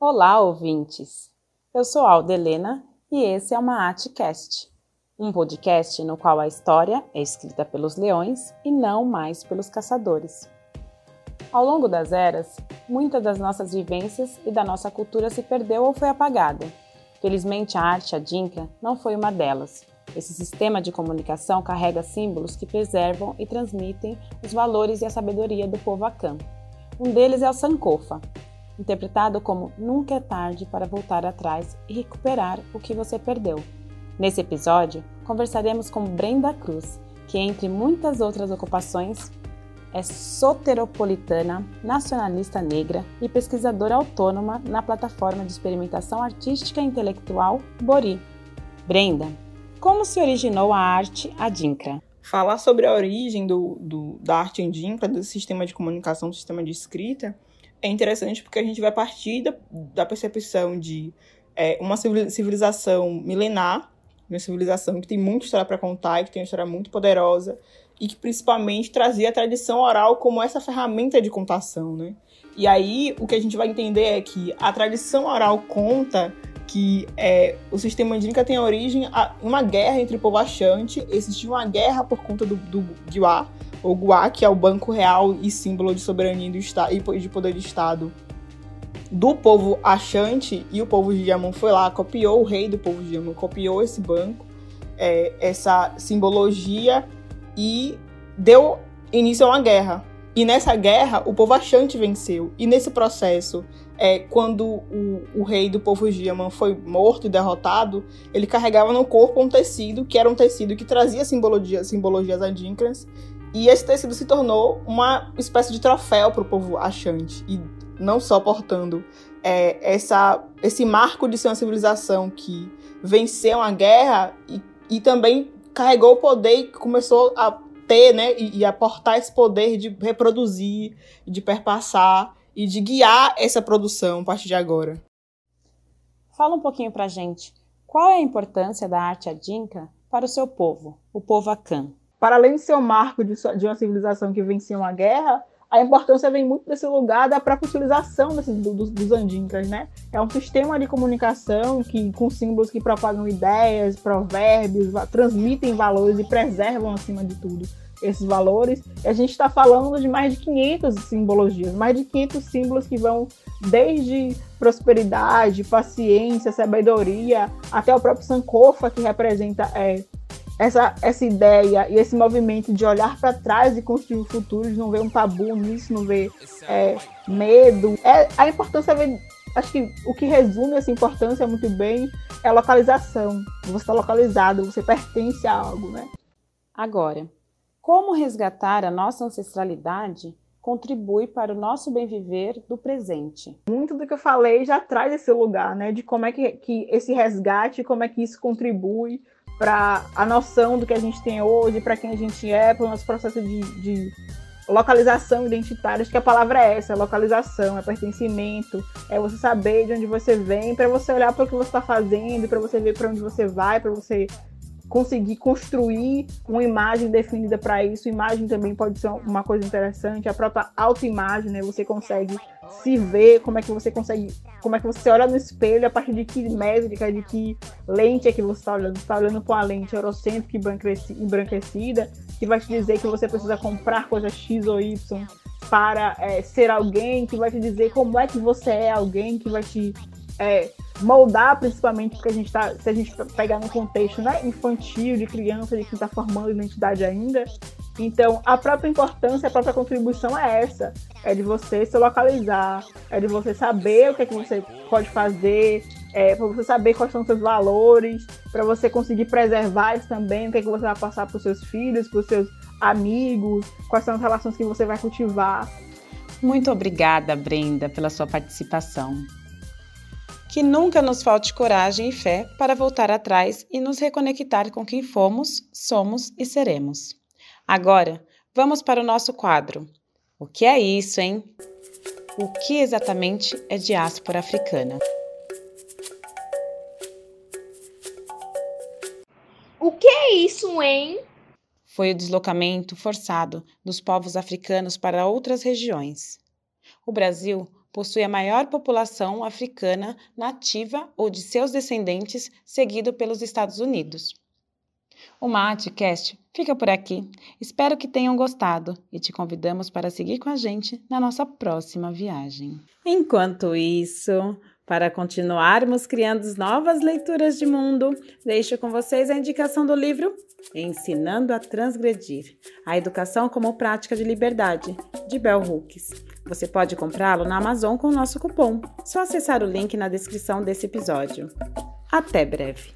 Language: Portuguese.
Olá, ouvintes! Eu sou Alda Helena e esse é uma Artcast, um podcast no qual a história é escrita pelos leões e não mais pelos caçadores. Ao longo das eras, muitas das nossas vivências e da nossa cultura se perdeu ou foi apagada. Felizmente, a arte adinca não foi uma delas. Esse sistema de comunicação carrega símbolos que preservam e transmitem os valores e a sabedoria do povo Akan. Um deles é o Sankofa, interpretado como Nunca é tarde para voltar atrás e recuperar o que você perdeu. Nesse episódio, conversaremos com Brenda Cruz, que, entre muitas outras ocupações, é soteropolitana, nacionalista negra e pesquisadora autônoma na plataforma de experimentação artística e intelectual Bori. Brenda, como se originou a arte Adinkra? Falar sobre a origem do, do, da arte Adinkra, do sistema de comunicação, do sistema de escrita, é interessante porque a gente vai partir da, da percepção de é, uma civilização milenar, uma civilização que tem muita história para contar e que tem uma história muito poderosa e que principalmente trazia a tradição oral como essa ferramenta de contação, né? E aí o que a gente vai entender é que a tradição oral conta que é, o sistema indígena tem origem em uma guerra entre o povo achante. Existiu uma guerra por conta do, do Guiá, ou Guá, que é o banco real e símbolo de soberania do Estado e de poder de Estado do povo achante, e o povo de Yaman foi lá, copiou o rei do povo de Yaman, copiou esse banco, é, essa simbologia e deu início a uma guerra. E nessa guerra, o povo achante venceu. E nesse processo, é, quando o, o, rei do povo Giaman foi morto e derrotado, ele carregava no corpo um tecido, que era um tecido que trazia simbologia, simbologias adíncras, e esse tecido se tornou uma espécie de troféu para o povo achante. E não só portando é, essa, esse marco de ser uma civilização que venceu uma guerra e, e também carregou o poder e começou a ter, né, e, e aportar esse poder de reproduzir, de perpassar e de guiar essa produção a partir de agora. Fala um pouquinho pra gente. Qual é a importância da arte adinca para o seu povo, o povo Akan? para além de ser um marco de, de uma civilização que vencia uma guerra, a importância vem muito desse lugar da própria utilização desses, dos, dos andinkas, né? É um sistema de comunicação que, com símbolos que propagam ideias, provérbios, transmitem valores e preservam, acima de tudo, esses valores. E a gente está falando de mais de 500 simbologias, mais de 500 símbolos que vão desde prosperidade, paciência, sabedoria, até o próprio Sankofa, que representa é, essa, essa ideia e esse movimento de olhar para trás e construir o futuro, de não ver um tabu nisso, não ver é, medo. É, a importância acho que o que resume essa importância muito bem é a localização. Você está localizado, você pertence a algo, né? Agora, como resgatar a nossa ancestralidade contribui para o nosso bem viver do presente. Muito do que eu falei já traz esse lugar, né? De como é que, que esse resgate, como é que isso contribui para a noção do que a gente tem hoje, para quem a gente é, para o nosso processo de, de, localização identitária. Acho que a palavra é essa: é localização, é pertencimento, é você saber de onde você vem, para você olhar para o que você está fazendo, para você ver para onde você vai, para você conseguir construir uma imagem definida para isso. Imagem também pode ser uma coisa interessante, a própria autoimagem, né? Você consegue se ver, como é que você consegue, como é que você olha no espelho, a partir de que métrica, de que lente é que você está olhando. Você está olhando com a lente eurocêntrica embranquecida, que vai te dizer que você precisa comprar coisa X ou Y para é, ser alguém, que vai te dizer como é que você é alguém, que vai te é, moldar principalmente porque a gente tá, se a gente pegar no contexto né, infantil, de criança, de quem está formando identidade ainda. Então, a própria importância, a própria contribuição é essa: é de você se localizar, é de você saber o que é que você pode fazer, é, para você saber quais são seus valores, para você conseguir preservar isso também, o que é que você vai passar para os seus filhos, para os seus amigos, quais são as relações que você vai cultivar. Muito obrigada, Brenda, pela sua participação. Que nunca nos falte coragem e fé para voltar atrás e nos reconectar com quem fomos, somos e seremos. Agora, vamos para o nosso quadro. O que é isso, hein? O que exatamente é diáspora africana? O que é isso, hein? Foi o deslocamento forçado dos povos africanos para outras regiões. O Brasil possui a maior população africana nativa ou de seus descendentes, seguido pelos Estados Unidos. O MateCast fica por aqui. Espero que tenham gostado e te convidamos para seguir com a gente na nossa próxima viagem. Enquanto isso, para continuarmos criando novas leituras de mundo, deixo com vocês a indicação do livro Ensinando a Transgredir: A Educação como Prática de Liberdade, de Bell Hooks. Você pode comprá-lo na Amazon com o nosso cupom. Só acessar o link na descrição desse episódio. Até breve!